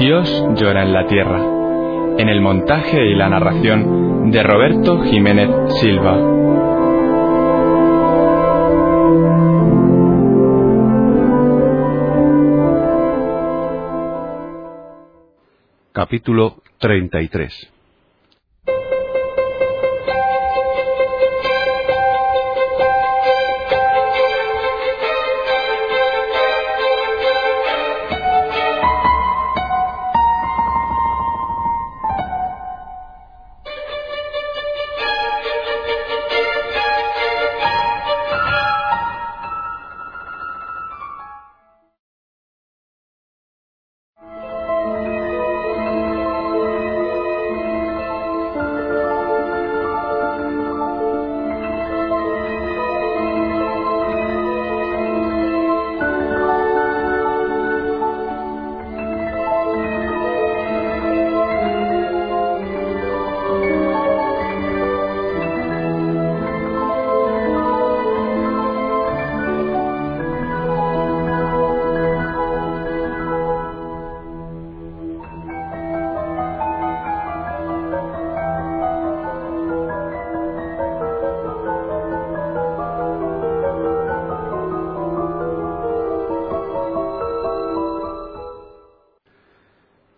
Dios llora en la tierra, en el montaje y la narración de Roberto Jiménez Silva. Capítulo 33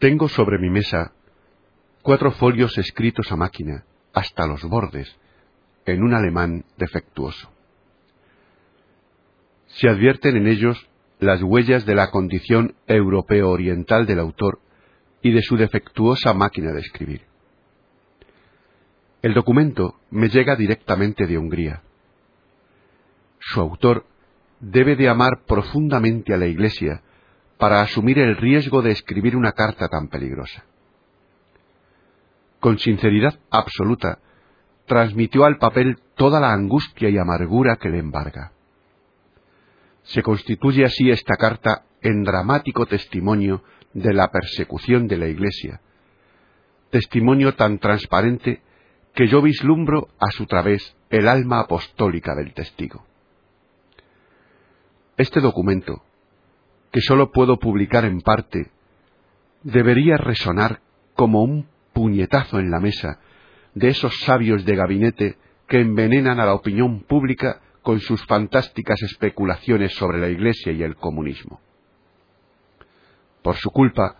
Tengo sobre mi mesa cuatro folios escritos a máquina, hasta los bordes, en un alemán defectuoso. Se advierten en ellos las huellas de la condición europeo-oriental del autor y de su defectuosa máquina de escribir. El documento me llega directamente de Hungría. Su autor debe de amar profundamente a la Iglesia para asumir el riesgo de escribir una carta tan peligrosa. Con sinceridad absoluta, transmitió al papel toda la angustia y amargura que le embarga. Se constituye así esta carta en dramático testimonio de la persecución de la Iglesia, testimonio tan transparente que yo vislumbro a su través el alma apostólica del testigo. Este documento, que sólo puedo publicar en parte, debería resonar como un puñetazo en la mesa de esos sabios de gabinete que envenenan a la opinión pública con sus fantásticas especulaciones sobre la Iglesia y el comunismo. Por su culpa,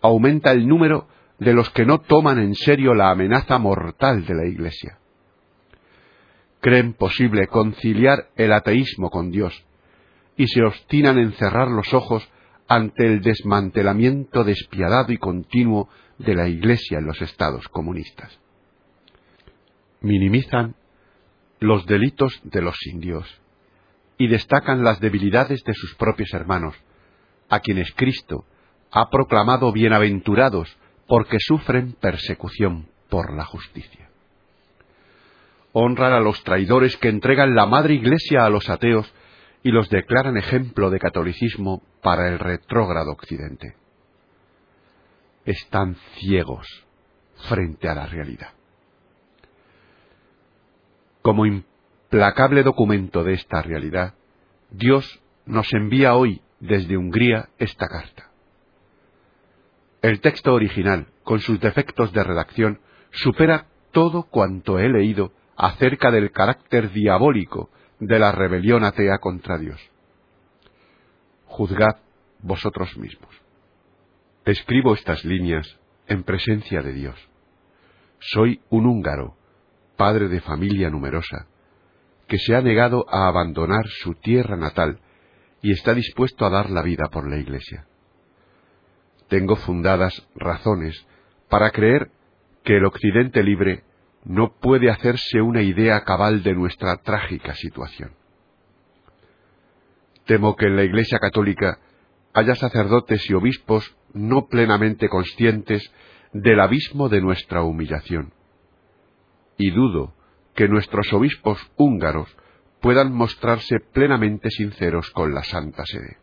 aumenta el número de los que no toman en serio la amenaza mortal de la Iglesia. Creen posible conciliar el ateísmo con Dios, y se obstinan en cerrar los ojos ante el desmantelamiento despiadado y continuo de la Iglesia en los estados comunistas. Minimizan los delitos de los indios y destacan las debilidades de sus propios hermanos, a quienes Cristo ha proclamado bienaventurados porque sufren persecución por la justicia. Honran a los traidores que entregan la madre iglesia a los ateos y los declaran ejemplo de catolicismo para el retrógrado occidente. Están ciegos frente a la realidad. Como implacable documento de esta realidad, Dios nos envía hoy desde Hungría esta carta. El texto original, con sus defectos de redacción, supera todo cuanto he leído acerca del carácter diabólico de la rebelión atea contra Dios. Juzgad vosotros mismos. Escribo estas líneas en presencia de Dios. Soy un húngaro, padre de familia numerosa, que se ha negado a abandonar su tierra natal y está dispuesto a dar la vida por la Iglesia. Tengo fundadas razones para creer que el Occidente libre no puede hacerse una idea cabal de nuestra trágica situación. Temo que en la Iglesia Católica haya sacerdotes y obispos no plenamente conscientes del abismo de nuestra humillación. Y dudo que nuestros obispos húngaros puedan mostrarse plenamente sinceros con la Santa Sede.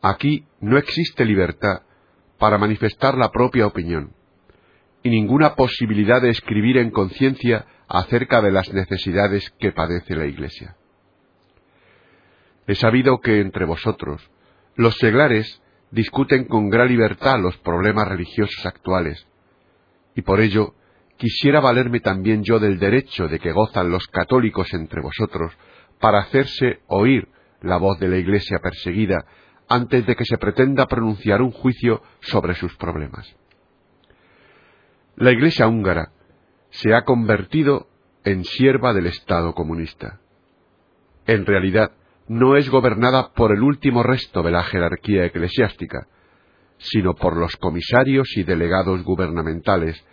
Aquí no existe libertad para manifestar la propia opinión, y ninguna posibilidad de escribir en conciencia acerca de las necesidades que padece la Iglesia. He sabido que entre vosotros los seglares discuten con gran libertad los problemas religiosos actuales, y por ello quisiera valerme también yo del derecho de que gozan los católicos entre vosotros para hacerse oír la voz de la Iglesia perseguida antes de que se pretenda pronunciar un juicio sobre sus problemas. La Iglesia húngara se ha convertido en sierva del Estado comunista. En realidad, no es gobernada por el último resto de la jerarquía eclesiástica, sino por los comisarios y delegados gubernamentales,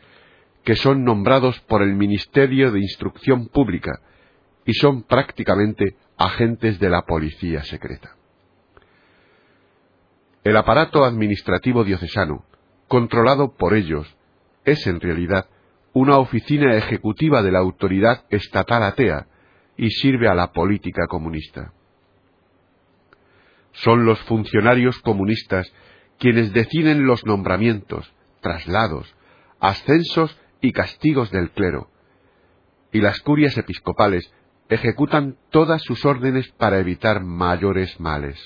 que son nombrados por el Ministerio de Instrucción Pública y son prácticamente agentes de la policía secreta. El aparato administrativo diocesano, controlado por ellos, es en realidad una oficina ejecutiva de la autoridad estatal atea y sirve a la política comunista. Son los funcionarios comunistas quienes deciden los nombramientos, traslados, ascensos y castigos del clero, y las curias episcopales ejecutan todas sus órdenes para evitar mayores males.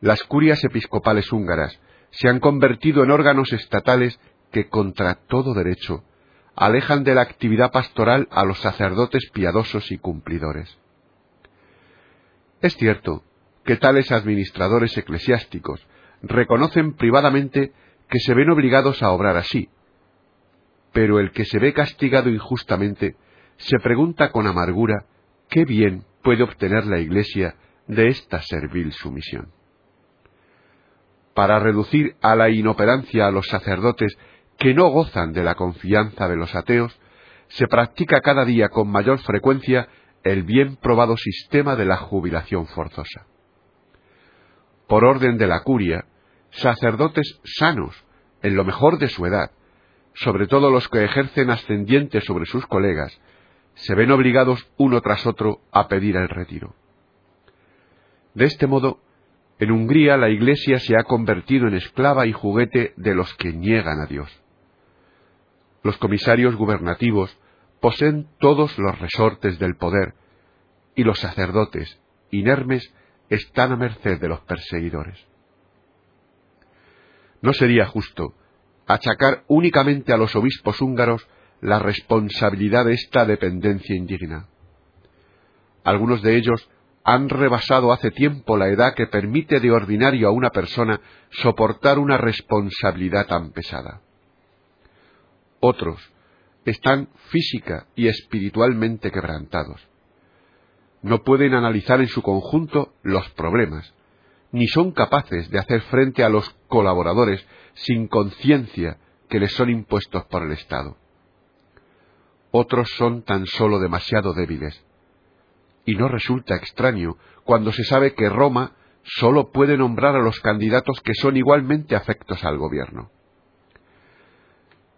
Las curias episcopales húngaras se han convertido en órganos estatales que, contra todo derecho, alejan de la actividad pastoral a los sacerdotes piadosos y cumplidores. Es cierto que tales administradores eclesiásticos reconocen privadamente que se ven obligados a obrar así, pero el que se ve castigado injustamente se pregunta con amargura qué bien puede obtener la Iglesia de esta servil sumisión. Para reducir a la inoperancia a los sacerdotes que no gozan de la confianza de los ateos, se practica cada día con mayor frecuencia el bien probado sistema de la jubilación forzosa. Por orden de la curia, sacerdotes sanos, en lo mejor de su edad, sobre todo los que ejercen ascendiente sobre sus colegas, se ven obligados uno tras otro a pedir el retiro. De este modo, en Hungría la Iglesia se ha convertido en esclava y juguete de los que niegan a Dios. Los comisarios gubernativos poseen todos los resortes del poder, y los sacerdotes, inermes, están a merced de los perseguidores. No sería justo achacar únicamente a los obispos húngaros la responsabilidad de esta dependencia indigna. Algunos de ellos han rebasado hace tiempo la edad que permite de ordinario a una persona soportar una responsabilidad tan pesada. Otros están física y espiritualmente quebrantados. No pueden analizar en su conjunto los problemas, ni son capaces de hacer frente a los colaboradores sin conciencia que les son impuestos por el Estado. Otros son tan solo demasiado débiles. Y no resulta extraño cuando se sabe que Roma sólo puede nombrar a los candidatos que son igualmente afectos al gobierno.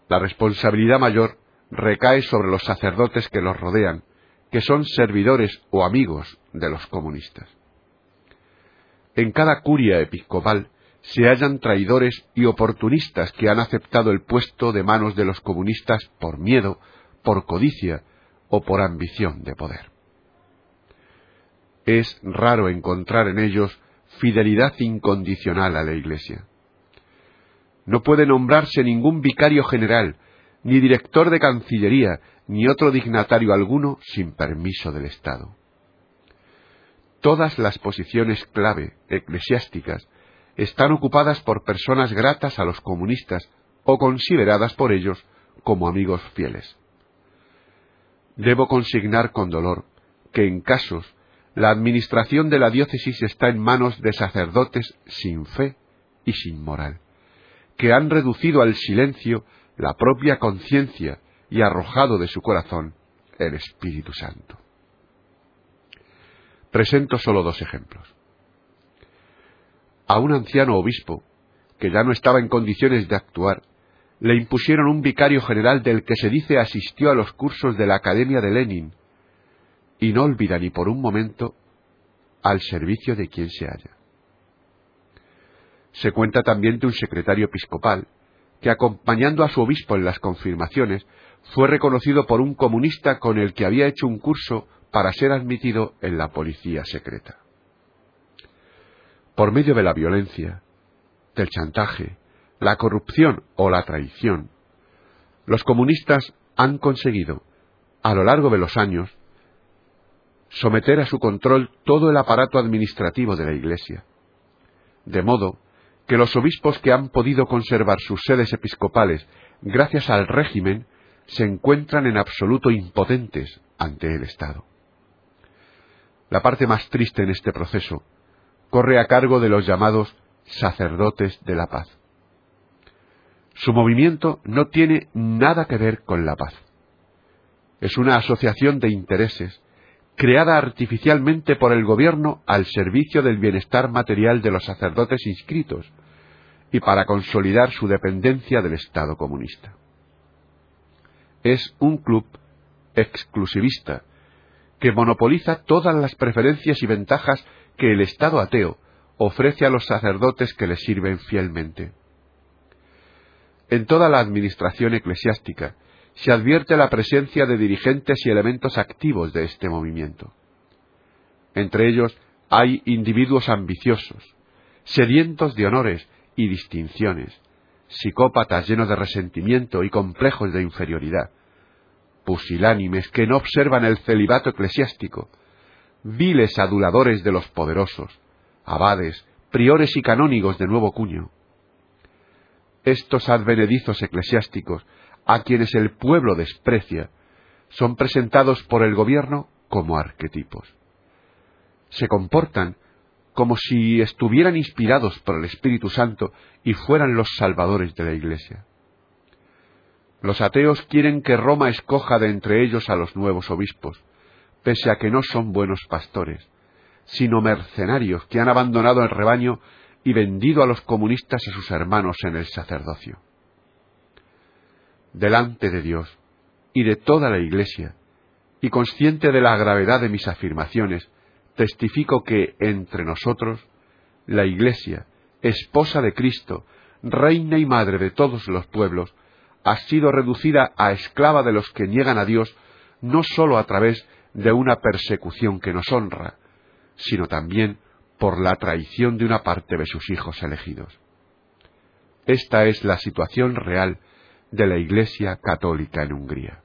La responsabilidad mayor recae sobre los sacerdotes que los rodean, que son servidores o amigos de los comunistas. En cada curia episcopal se hallan traidores y oportunistas que han aceptado el puesto de manos de los comunistas por miedo, por codicia o por ambición de poder. Es raro encontrar en ellos fidelidad incondicional a la Iglesia no puede nombrarse ningún vicario general, ni director de Cancillería, ni otro dignatario alguno sin permiso del Estado. Todas las posiciones clave eclesiásticas están ocupadas por personas gratas a los comunistas o consideradas por ellos como amigos fieles. Debo consignar con dolor que en casos la administración de la diócesis está en manos de sacerdotes sin fe y sin moral que han reducido al silencio la propia conciencia y arrojado de su corazón el Espíritu Santo. Presento solo dos ejemplos. A un anciano obispo, que ya no estaba en condiciones de actuar, le impusieron un vicario general del que se dice asistió a los cursos de la Academia de Lenin, y no olvida ni por un momento al servicio de quien se halla. Se cuenta también de un secretario episcopal que, acompañando a su obispo en las confirmaciones, fue reconocido por un comunista con el que había hecho un curso para ser admitido en la policía secreta. Por medio de la violencia, del chantaje, la corrupción o la traición, los comunistas han conseguido, a lo largo de los años, someter a su control todo el aparato administrativo de la Iglesia, de modo que los obispos que han podido conservar sus sedes episcopales gracias al régimen se encuentran en absoluto impotentes ante el Estado. La parte más triste en este proceso corre a cargo de los llamados sacerdotes de la paz. Su movimiento no tiene nada que ver con la paz. Es una asociación de intereses creada artificialmente por el gobierno al servicio del bienestar material de los sacerdotes inscritos y para consolidar su dependencia del Estado comunista. Es un club exclusivista que monopoliza todas las preferencias y ventajas que el Estado ateo ofrece a los sacerdotes que le sirven fielmente. En toda la administración eclesiástica se advierte la presencia de dirigentes y elementos activos de este movimiento. Entre ellos hay individuos ambiciosos, sedientos de honores y distinciones, psicópatas llenos de resentimiento y complejos de inferioridad, pusilánimes que no observan el celibato eclesiástico, viles aduladores de los poderosos, abades, priores y canónigos de nuevo cuño. Estos advenedizos eclesiásticos a quienes el pueblo desprecia, son presentados por el gobierno como arquetipos. Se comportan como si estuvieran inspirados por el Espíritu Santo y fueran los salvadores de la Iglesia. Los ateos quieren que Roma escoja de entre ellos a los nuevos obispos, pese a que no son buenos pastores, sino mercenarios que han abandonado el rebaño y vendido a los comunistas a sus hermanos en el sacerdocio delante de Dios y de toda la Iglesia, y consciente de la gravedad de mis afirmaciones, testifico que entre nosotros, la Iglesia, esposa de Cristo, reina y madre de todos los pueblos, ha sido reducida a esclava de los que niegan a Dios, no sólo a través de una persecución que nos honra, sino también por la traición de una parte de sus hijos elegidos. Esta es la situación real de la Iglesia Católica en Hungría.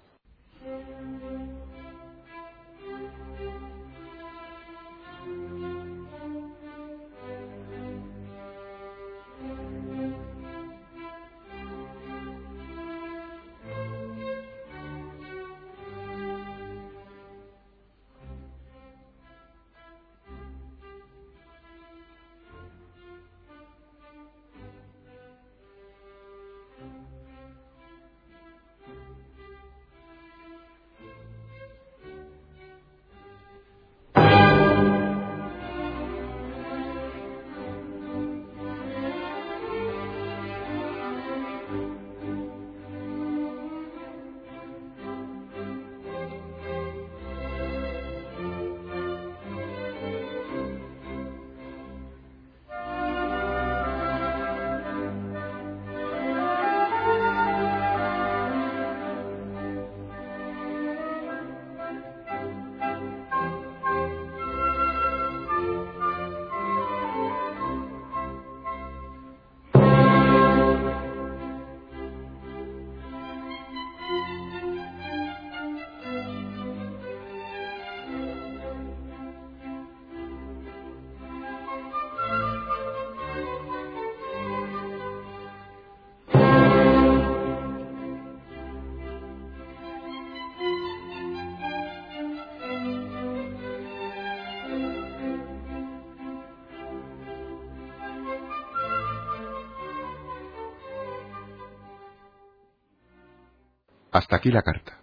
Hasta aquí la carta.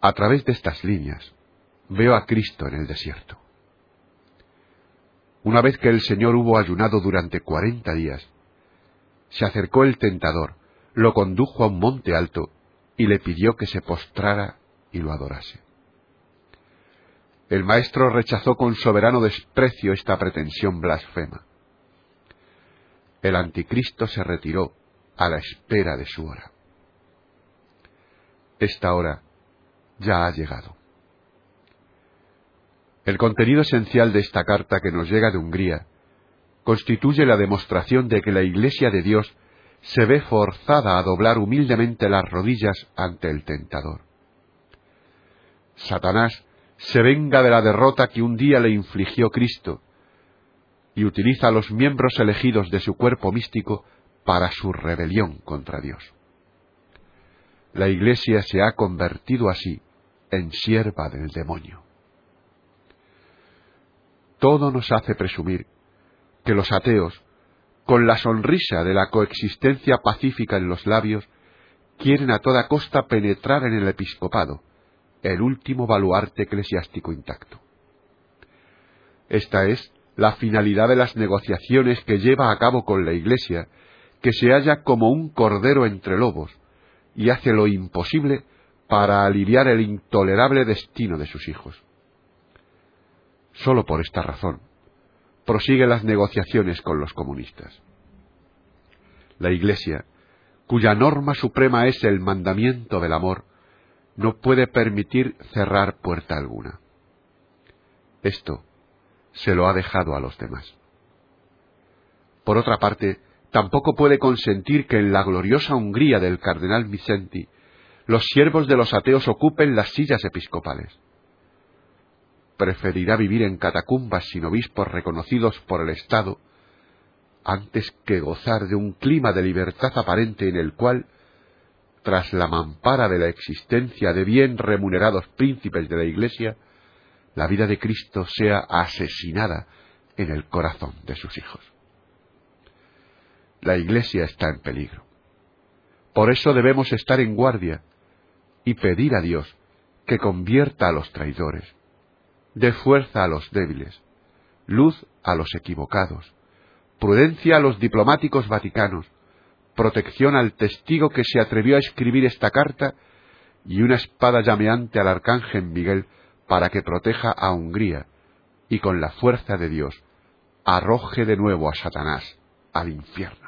A través de estas líneas, veo a Cristo en el desierto. Una vez que el Señor hubo ayunado durante cuarenta días, se acercó el tentador, lo condujo a un monte alto y le pidió que se postrara y lo adorase. El maestro rechazó con soberano desprecio esta pretensión blasfema. El anticristo se retiró a la espera de su hora. Esta hora ya ha llegado. El contenido esencial de esta carta que nos llega de Hungría constituye la demostración de que la Iglesia de Dios se ve forzada a doblar humildemente las rodillas ante el tentador. Satanás se venga de la derrota que un día le infligió Cristo y utiliza a los miembros elegidos de su cuerpo místico para su rebelión contra Dios. La Iglesia se ha convertido así en sierva del demonio. Todo nos hace presumir que los ateos, con la sonrisa de la coexistencia pacífica en los labios, quieren a toda costa penetrar en el episcopado, el último baluarte eclesiástico intacto. Esta es la finalidad de las negociaciones que lleva a cabo con la Iglesia, que se halla como un cordero entre lobos, y hace lo imposible para aliviar el intolerable destino de sus hijos. Solo por esta razón, prosigue las negociaciones con los comunistas. La Iglesia, cuya norma suprema es el mandamiento del amor, no puede permitir cerrar puerta alguna. Esto se lo ha dejado a los demás. Por otra parte, tampoco puede consentir que en la gloriosa Hungría del cardenal Vicenti los siervos de los ateos ocupen las sillas episcopales. Preferirá vivir en catacumbas sin obispos reconocidos por el Estado antes que gozar de un clima de libertad aparente en el cual tras la mampara de la existencia de bien remunerados príncipes de la Iglesia, la vida de Cristo sea asesinada en el corazón de sus hijos. La Iglesia está en peligro. Por eso debemos estar en guardia y pedir a Dios que convierta a los traidores, dé fuerza a los débiles, luz a los equivocados, prudencia a los diplomáticos vaticanos, protección al testigo que se atrevió a escribir esta carta y una espada llameante al arcángel Miguel para que proteja a Hungría y con la fuerza de Dios arroje de nuevo a Satanás al infierno.